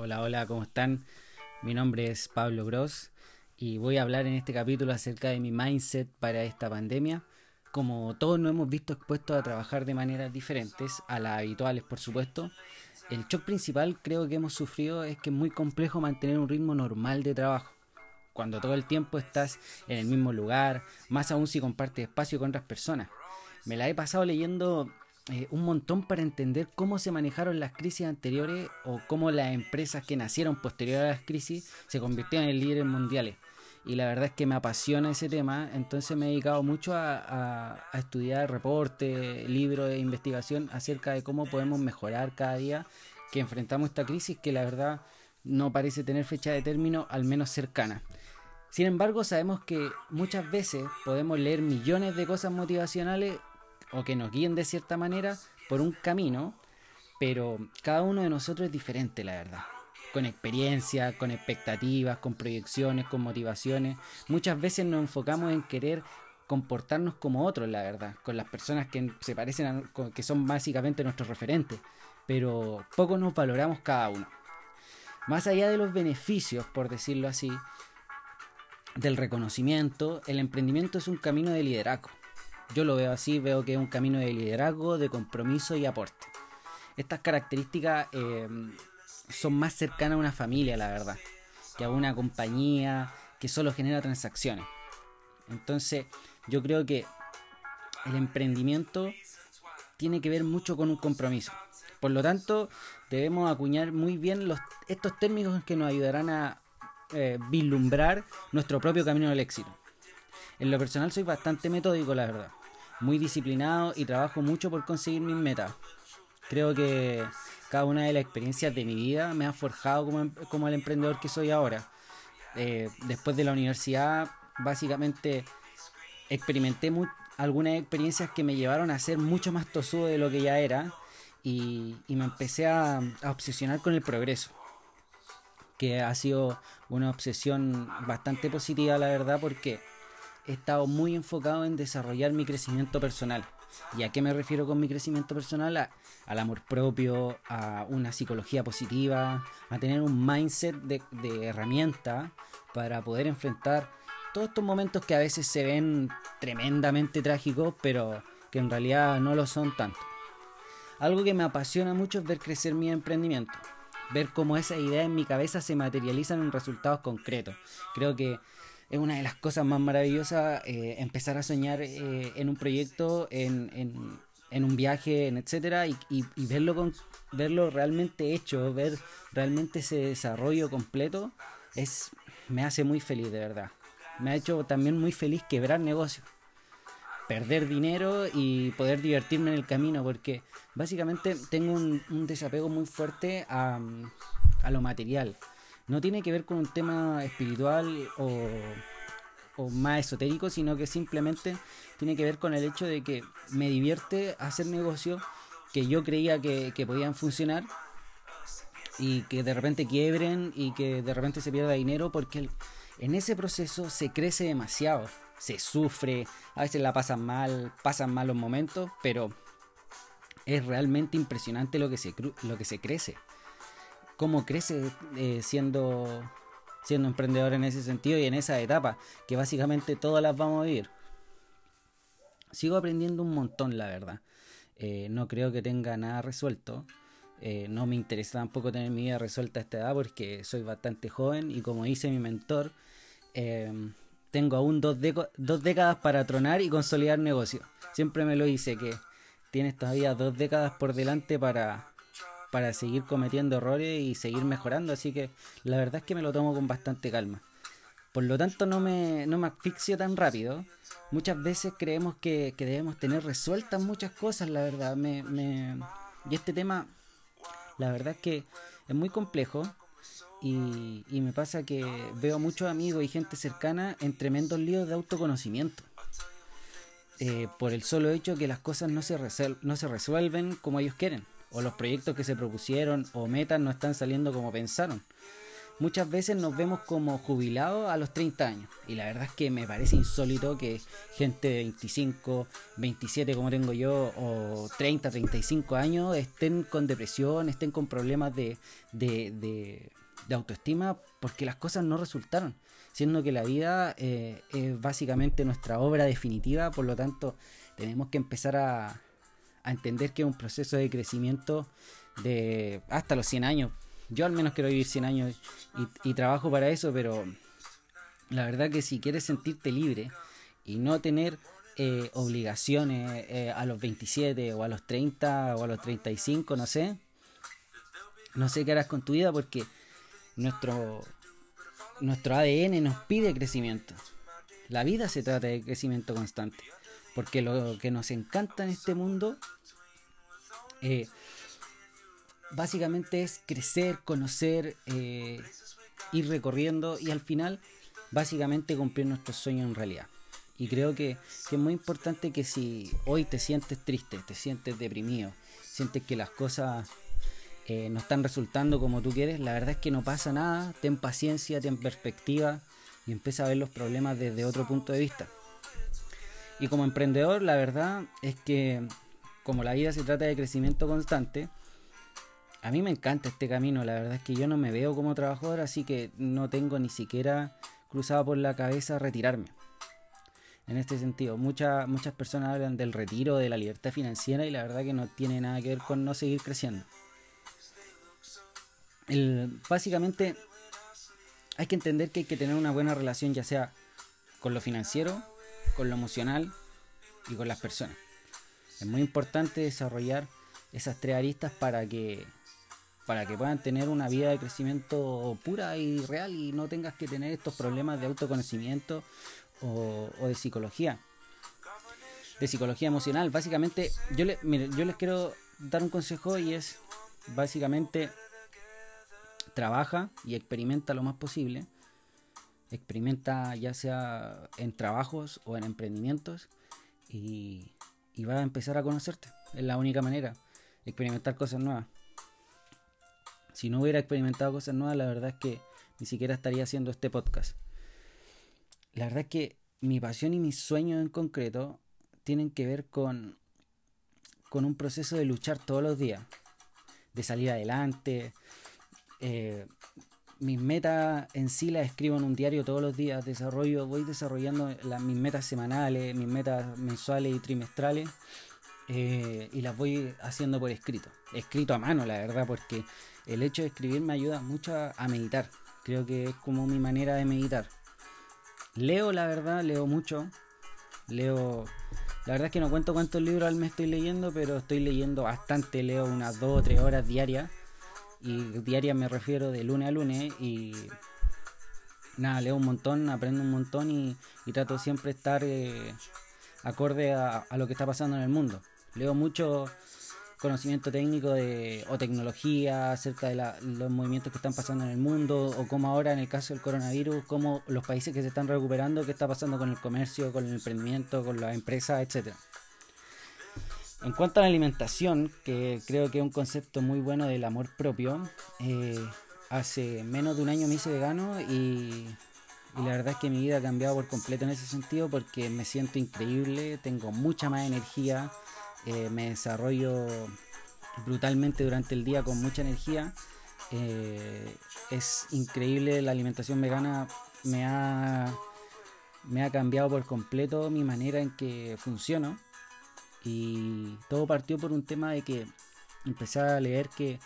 Hola, hola, ¿cómo están? Mi nombre es Pablo Gross y voy a hablar en este capítulo acerca de mi mindset para esta pandemia. Como todos nos hemos visto expuestos a trabajar de maneras diferentes, a las habituales por supuesto, el shock principal creo que hemos sufrido es que es muy complejo mantener un ritmo normal de trabajo. Cuando todo el tiempo estás en el mismo lugar, más aún si compartes espacio con otras personas. Me la he pasado leyendo eh, un montón para entender cómo se manejaron las crisis anteriores o cómo las empresas que nacieron posterior a las crisis se convirtieron en líderes mundiales. Y la verdad es que me apasiona ese tema, entonces me he dedicado mucho a, a estudiar reportes, libros de investigación acerca de cómo podemos mejorar cada día que enfrentamos esta crisis que la verdad no parece tener fecha de término, al menos cercana. Sin embargo, sabemos que muchas veces podemos leer millones de cosas motivacionales o que nos guíen de cierta manera por un camino, pero cada uno de nosotros es diferente, la verdad. Con experiencia, con expectativas, con proyecciones, con motivaciones. Muchas veces nos enfocamos en querer comportarnos como otros, la verdad, con las personas que se parecen a, que son básicamente nuestros referentes, pero poco nos valoramos cada uno. Más allá de los beneficios, por decirlo así, del reconocimiento, el emprendimiento es un camino de liderazgo. Yo lo veo así, veo que es un camino de liderazgo, de compromiso y aporte. Estas características eh, son más cercanas a una familia, la verdad, que a una compañía que solo genera transacciones. Entonces, yo creo que el emprendimiento tiene que ver mucho con un compromiso. Por lo tanto, debemos acuñar muy bien los, estos términos que nos ayudarán a eh, vislumbrar nuestro propio camino del éxito. En lo personal soy bastante metódico, la verdad muy disciplinado y trabajo mucho por conseguir mis metas. Creo que cada una de las experiencias de mi vida me ha forjado como, em, el emprendedor que soy ahora. Eh, después de la universidad, básicamente experimenté algunas experiencias que me llevaron a ser mucho más tosudo de lo que ya era y, me empecé a obsesionar con el progreso que ha sido una obsesión bastante positiva, la verdad, porque he estado muy enfocado en desarrollar mi crecimiento personal. ¿Y a qué me refiero con mi crecimiento personal? al amor propio, a una psicología positiva, a tener un mindset de, de herramienta para poder enfrentar todos estos momentos que a veces se ven tremendamente trágicos, pero que en realidad no lo son tanto. Algo que me apasiona mucho es ver crecer mi emprendimiento, ver cómo esas ideas en mi cabeza se materializan en resultados concretos. Creo que es una de las cosas más maravillosas eh, empezar a soñar eh, en un proyecto, en, en, un viaje, en etcétera, y, y, verlo con, verlo realmente hecho, ver realmente ese desarrollo completo, es me hace muy feliz de verdad. Me ha hecho también muy feliz quebrar negocios, perder dinero y poder divertirme en el camino, porque básicamente tengo un, un desapego muy fuerte a, a lo material no tiene que ver con un tema espiritual o, más esotérico, sino que simplemente tiene que ver con el hecho de que me divierte hacer negocios que yo creía que, podían funcionar y que de repente quiebren y que de repente se pierda dinero porque en ese proceso se crece demasiado, se sufre, a veces la pasan mal, pasan malos momentos, pero es realmente impresionante lo que se, lo que se crece cómo crece eh, siendo, siendo emprendedor en ese sentido y en esa etapa, que básicamente todas las vamos a vivir. Sigo aprendiendo un montón, la verdad. Eh, no creo que tenga nada resuelto. Eh, no me interesa tampoco tener mi vida resuelta a esta edad porque soy bastante joven y como dice mi mentor, tengo aún dos, dos décadas para tronar y consolidar negocio. Siempre me lo dice que tienes todavía dos décadas por delante para, para seguir cometiendo errores y seguir mejorando, así que la verdad es que me lo tomo con bastante calma. Por lo tanto no me, no me asfixio tan rápido. Muchas veces creemos que, debemos tener resueltas muchas cosas, la verdad. Me, me... Y este tema, la verdad es que es muy complejo. Y, y me pasa que veo muchos amigos y gente cercana en tremendos líos de autoconocimiento. Eh, por el solo hecho que las cosas no se, no se resuelven como ellos quieren o los proyectos que se propusieron o metas no están saliendo como pensaron. muchas veces nos vemos como jubilados a los 30 años. Y la verdad es que me parece insólito que gente de 25, 27 como tengo yo, o 30, 35 años estén con depresión, estén con problemas de, de, autoestima porque las cosas no resultaron. Siendo que la vida eh, es básicamente nuestra obra definitiva, por lo tanto tenemos que empezar a, a entender que es un proceso de crecimiento de hasta los 100 años yo al menos quiero vivir 100 años y, trabajo para eso, pero la verdad que si quieres sentirte libre y no tener eh, obligaciones eh, a los 27 o a los 30 o a los 35, no sé, no sé qué harás con tu vida porque nuestro, nuestro ADN nos pide crecimiento. La vida se trata de crecimiento constante. Porque lo que nos encanta en este mundo eh, básicamente es crecer, conocer, eh, ir recorriendo y al final básicamente cumplir nuestros sueños en realidad. Y creo que, es muy importante que si hoy te sientes triste, te sientes deprimido, sientes que las cosas eh, no están resultando como tú quieres, la verdad es que no pasa nada, ten paciencia, ten perspectiva y empieza a ver los problemas desde otro punto de vista. Y como emprendedor, la verdad es que como la vida se trata de crecimiento constante, a mí me encanta este camino, la verdad es que yo no me veo como trabajador, así que no tengo ni siquiera cruzado por la cabeza retirarme. En este sentido, muchas muchas personas hablan del retiro, de la libertad financiera y la verdad que no tiene nada que ver con no seguir creciendo. básicamente hay que entender que hay que tener una buena relación ya sea con lo financiero, con lo emocional y con las personas. Es muy importante desarrollar esas tres aristas para que para que puedan tener una vida de crecimiento pura y real y no tengas que tener estos problemas de autoconocimiento o, de psicología. De psicología emocional. Básicamente, yo, le, yo les quiero dar un consejo y es básicamente trabaja y experimenta lo más posible. Experimenta ya sea en trabajos o en emprendimientos y, y va a empezar a conocerte. Es la única manera. Experimentar cosas nuevas si no hubiera experimentado cosas nuevas, la verdad es que ni siquiera estaría haciendo este podcast. La verdad es que mi pasión y mis sueños en concreto tienen que ver con, con un proceso de luchar todos los días, de salir adelante. Eh, mis metas en sí las escribo en un diario todos los días, desarrollo, voy desarrollando mis metas semanales, mis metas mensuales y trimestrales eh, y las voy haciendo por escrito, escrito a mano la verdad, porque el hecho de escribir me ayuda mucho a, meditar. Creo que es como mi manera de meditar. Leo, la verdad, leo mucho. Leo. La verdad es que no cuento cuántos libros al mes estoy leyendo, pero estoy leyendo bastante. Leo unas 2 o 3 horas diarias. Y diarias me refiero de lunes a lunes. Y nada, leo un montón, aprendo un montón y, trato siempre estar eh, acorde a, a, lo que está pasando en el mundo. Leo mucho conocimiento técnico de, o tecnología acerca de los movimientos que están pasando en el mundo o como ahora en el caso del coronavirus, como los países que se están recuperando, qué está pasando con el comercio, con el emprendimiento, con las empresas, etcétera. En cuanto a la alimentación, que creo que es un concepto muy bueno del amor propio, eh, hace menos de un año me hice vegano y, y, la verdad es que mi vida ha cambiado por completo en ese sentido porque me siento increíble, tengo mucha más energía, eh, me desarrollo brutalmente durante el día con mucha energía. Eh, es increíble, la alimentación vegana me ha, me ha cambiado por completo mi manera en que funciono. Y todo partió por un tema de que empecé a leer que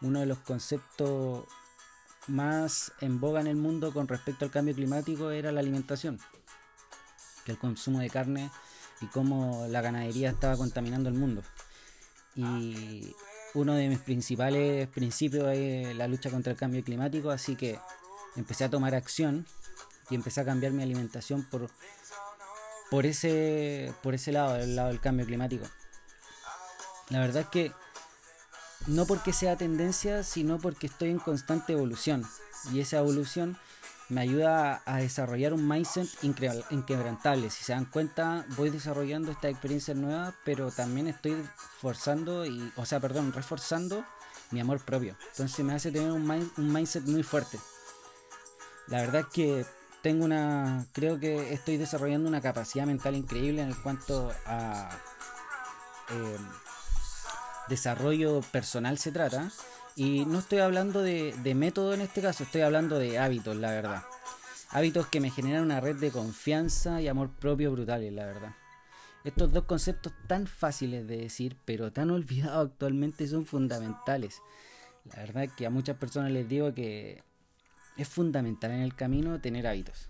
uno de los conceptos más en boga en el mundo con respecto al cambio climático era la alimentación. Que el consumo de carne y cómo la ganadería estaba contaminando el mundo. Y uno de mis principales principios es la lucha contra el cambio climático, así que empecé a tomar acción y empecé a cambiar mi alimentación por, por, ese, por ese lado, el lado del cambio climático. La verdad es que no porque sea tendencia, sino porque estoy en constante evolución. Y esa evolución me ayuda a desarrollar un mindset inquebrantable. Si se dan cuenta, voy desarrollando esta experiencia nueva, pero también estoy forzando, y, o sea, perdón, reforzando mi amor propio. Entonces me hace tener un, un mindset muy fuerte. La verdad es que tengo una, creo que estoy desarrollando una capacidad mental increíble en cuanto a eh, desarrollo personal se trata. Y no estoy hablando de, de método en este caso, estoy hablando de hábitos, la verdad. Hábitos que me generan una red de confianza y amor propio brutales, la verdad. Estos dos conceptos tan fáciles de decir, pero tan olvidados actualmente, son fundamentales. La verdad es que a muchas personas les digo que es fundamental en el camino tener hábitos.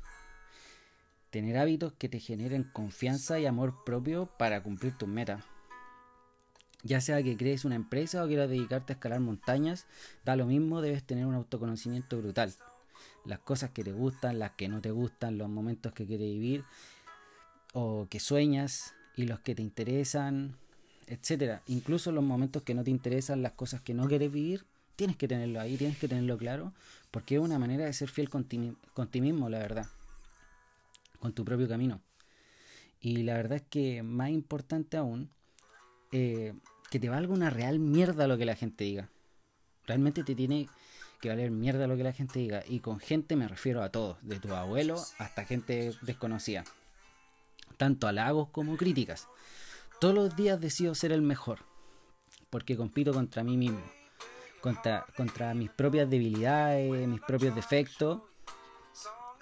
Tener hábitos que te generen confianza y amor propio para cumplir tus metas. Ya sea que crees una empresa o quieras dedicarte a escalar montañas, da lo mismo, debes tener un autoconocimiento brutal. Las cosas que te gustan, las que no te gustan, los momentos que quieres vivir o que sueñas y los que te interesan, etcétera. Incluso los momentos que no te interesan, las cosas que no quieres vivir, tienes que tenerlo ahí, tienes que tenerlo claro, porque es una manera de ser fiel con ti, con ti mismo, la verdad, con tu propio camino. Y la verdad es que más importante aún, eh, que te valga una real mierda lo que la gente diga. Realmente te tiene que valer mierda lo que la gente diga. Y con gente me refiero a todos, de tu abuelo hasta gente desconocida. Tanto halagos como críticas. Todos los días decido ser el mejor, porque compito contra mí mismo, contra, contra mis propias debilidades, mis propios defectos.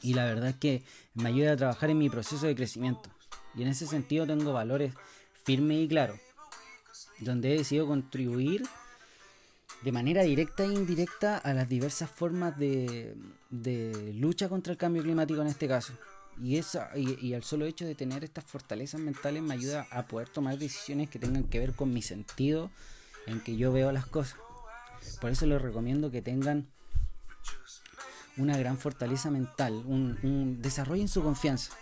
Y la verdad es que me ayuda a trabajar en mi proceso de crecimiento. Y en ese sentido tengo valores firmes y claros donde he decidido contribuir de manera directa e indirecta a las diversas formas de, lucha contra el cambio climático en este caso. Y, esa, y, y, al solo hecho de tener estas fortalezas mentales me ayuda a poder tomar decisiones que tengan que ver con mi sentido en que yo veo las cosas. Por eso les recomiendo que tengan una gran fortaleza mental, un, un desarrollen su confianza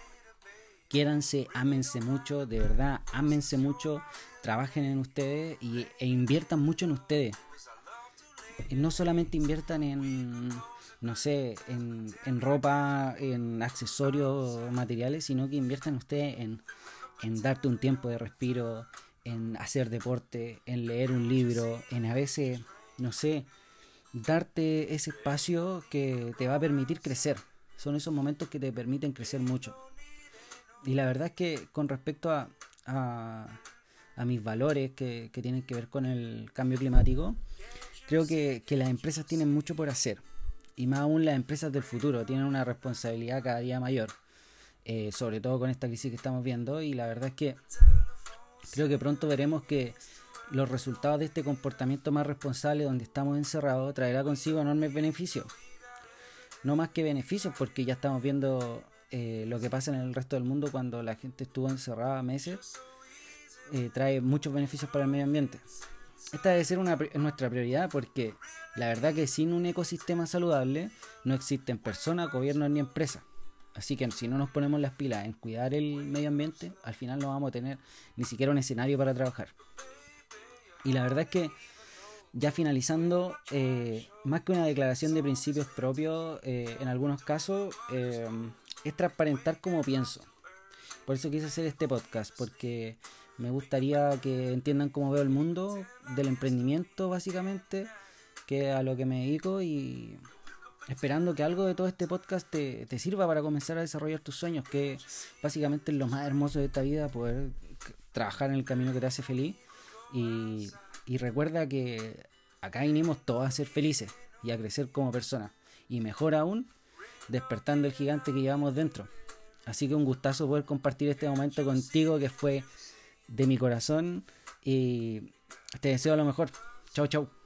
quiéranse, ámense mucho, de verdad, ámense mucho, trabajen en ustedes y, e inviertan mucho en ustedes. Y no solamente inviertan en, no sé, en, en ropa, en accesorios materiales, sino que inviertan ustedes en, en darte un tiempo de respiro, en hacer deporte, en leer un libro, en a veces, no sé, darte ese espacio que te va a permitir crecer. Son esos momentos que te permiten crecer mucho. Y la verdad es que con respecto a, a, mis valores que, tienen que ver con el cambio climático, creo que, las empresas tienen mucho por hacer. Y más aún las empresas del futuro tienen una responsabilidad cada día mayor. Eh, sobre todo con esta crisis que estamos viendo. Y la verdad es que creo que pronto veremos que los resultados de este comportamiento más responsable donde estamos encerrados traerá consigo enormes beneficios. No más que beneficios porque ya estamos viendo eh, lo que pasa en el resto del mundo cuando la gente estuvo encerrada meses eh, trae muchos beneficios para el medio ambiente. Esta debe ser una, nuestra prioridad porque la verdad que sin un ecosistema saludable no existen personas, gobiernos ni empresas. Así que si no nos ponemos las pilas en cuidar el medio ambiente, al final no vamos a tener ni siquiera un escenario para trabajar. Y la verdad es que ya finalizando, eh, más que una declaración de principios propios, en algunos casos, es transparentar como pienso. Por eso quise hacer este podcast, porque me gustaría que entiendan cómo veo el mundo del emprendimiento, básicamente, que a lo que me dedico y esperando que algo de todo este podcast te, sirva para comenzar a desarrollar tus sueños, que básicamente es lo más hermoso de esta vida, poder trabajar en el camino que te hace feliz. Y, recuerda que acá vinimos todos a ser felices y a crecer como personas. Y mejor aún, despertando el gigante que llevamos dentro. Así que un gustazo poder compartir este momento contigo que fue de mi corazón y te deseo lo mejor. Chau, chau.